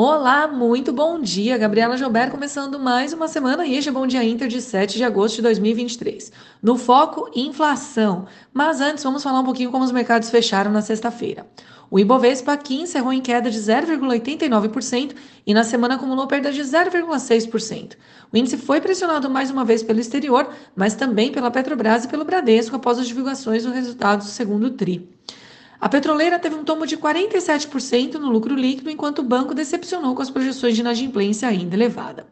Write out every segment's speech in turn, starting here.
Olá, muito bom dia. Gabriela Jober começando mais uma semana e este é Bom Dia Inter de 7 de agosto de 2023. No foco, inflação. Mas antes, vamos falar um pouquinho como os mercados fecharam na sexta-feira. O Ibovespa aqui encerrou em queda de 0,89% e na semana acumulou perda de 0,6%. O índice foi pressionado mais uma vez pelo exterior, mas também pela Petrobras e pelo Bradesco após as divulgações dos resultados do segundo TRI. A petroleira teve um tombo de 47% no lucro líquido, enquanto o banco decepcionou com as projeções de inadimplência ainda elevada.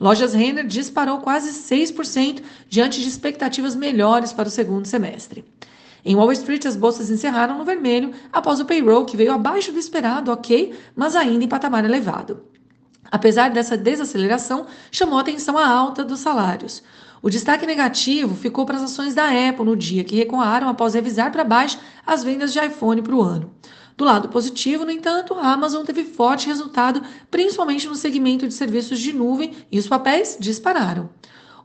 Lojas Renner disparou quase 6% diante de expectativas melhores para o segundo semestre. Em Wall Street, as bolsas encerraram no vermelho após o payroll, que veio abaixo do esperado, ok, mas ainda em patamar elevado. Apesar dessa desaceleração, chamou atenção a alta dos salários. O destaque negativo ficou para as ações da Apple no dia, que recuaram após revisar para baixo as vendas de iPhone para o ano. Do lado positivo, no entanto, a Amazon teve forte resultado, principalmente no segmento de serviços de nuvem, e os papéis dispararam.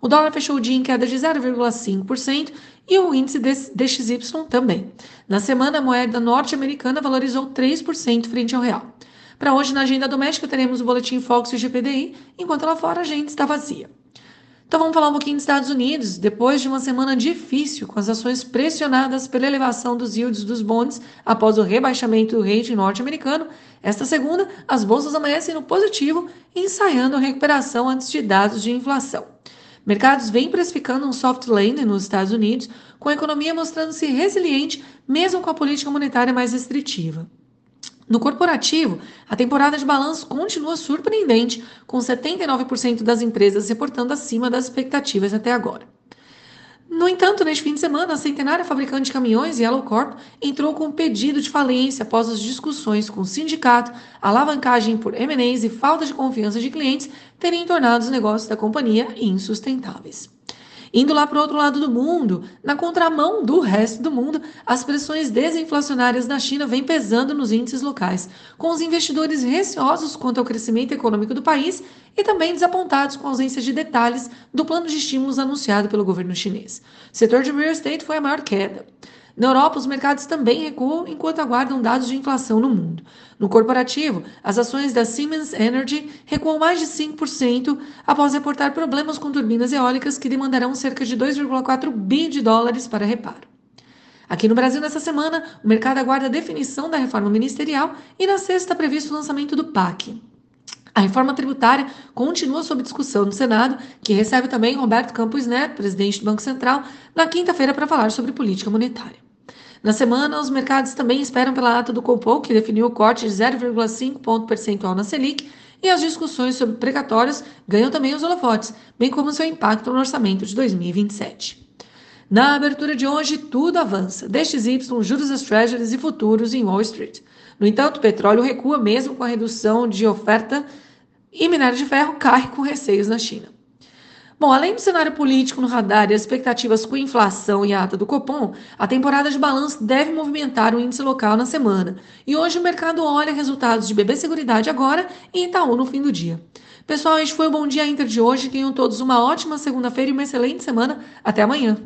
O dólar fechou o dia em queda de 0,5% e o índice DXY também. Na semana, a moeda norte-americana valorizou 3% frente ao real. Para hoje, na agenda doméstica, teremos o boletim Fox e o GPDI, enquanto lá fora a agenda está vazia. Então vamos falar um pouquinho dos Estados Unidos. Depois de uma semana difícil, com as ações pressionadas pela elevação dos yields dos bonds após o rebaixamento do rating norte-americano, esta segunda, as bolsas amanhecem no positivo, ensaiando a recuperação antes de dados de inflação. Mercados vêm precificando um soft landing nos Estados Unidos, com a economia mostrando-se resiliente, mesmo com a política monetária mais restritiva. No corporativo, a temporada de balanço continua surpreendente, com 79% das empresas reportando acima das expectativas até agora. No entanto, neste fim de semana, a centenária fabricante de caminhões, Yellow Corp, entrou com um pedido de falência após as discussões com o sindicato, alavancagem por M&As e falta de confiança de clientes terem tornado os negócios da companhia insustentáveis. Indo lá para o outro lado do mundo, na contramão do resto do mundo, as pressões desinflacionárias da China vêm pesando nos índices locais, com os investidores receosos quanto ao crescimento econômico do país e também desapontados com a ausência de detalhes do plano de estímulos anunciado pelo governo chinês. O setor de real estate foi a maior queda. Na Europa, os mercados também recuam enquanto aguardam dados de inflação no mundo. No corporativo, as ações da Siemens Energy recuam mais de 5% após reportar problemas com turbinas eólicas que demandarão cerca de 2,4 bi de dólares para reparo. Aqui no Brasil, nessa semana, o mercado aguarda a definição da reforma ministerial e na sexta previsto o lançamento do PAC. A reforma tributária continua sob discussão no Senado, que recebe também Roberto Campos Neto, presidente do Banco Central, na quinta-feira para falar sobre política monetária. Na semana, os mercados também esperam pela ata do Copom, que definiu o corte de 0,5 ponto percentual na Selic, e as discussões sobre precatórios ganham também os holofotes, bem como seu impacto no orçamento de 2027. Na abertura de hoje, tudo avança. DXY, juros das treasuries e futuros em Wall Street. No entanto, o petróleo recua mesmo com a redução de oferta e minério de ferro cai com receios na China. Bom, além do cenário político no radar e as expectativas com inflação e a ata do Copom, a temporada de balanço deve movimentar o índice local na semana. E hoje o mercado olha resultados de BB Seguridade agora e Itaú no fim do dia. Pessoal, este foi o Bom Dia Inter de hoje. Tenham todos uma ótima segunda-feira e uma excelente semana. Até amanhã.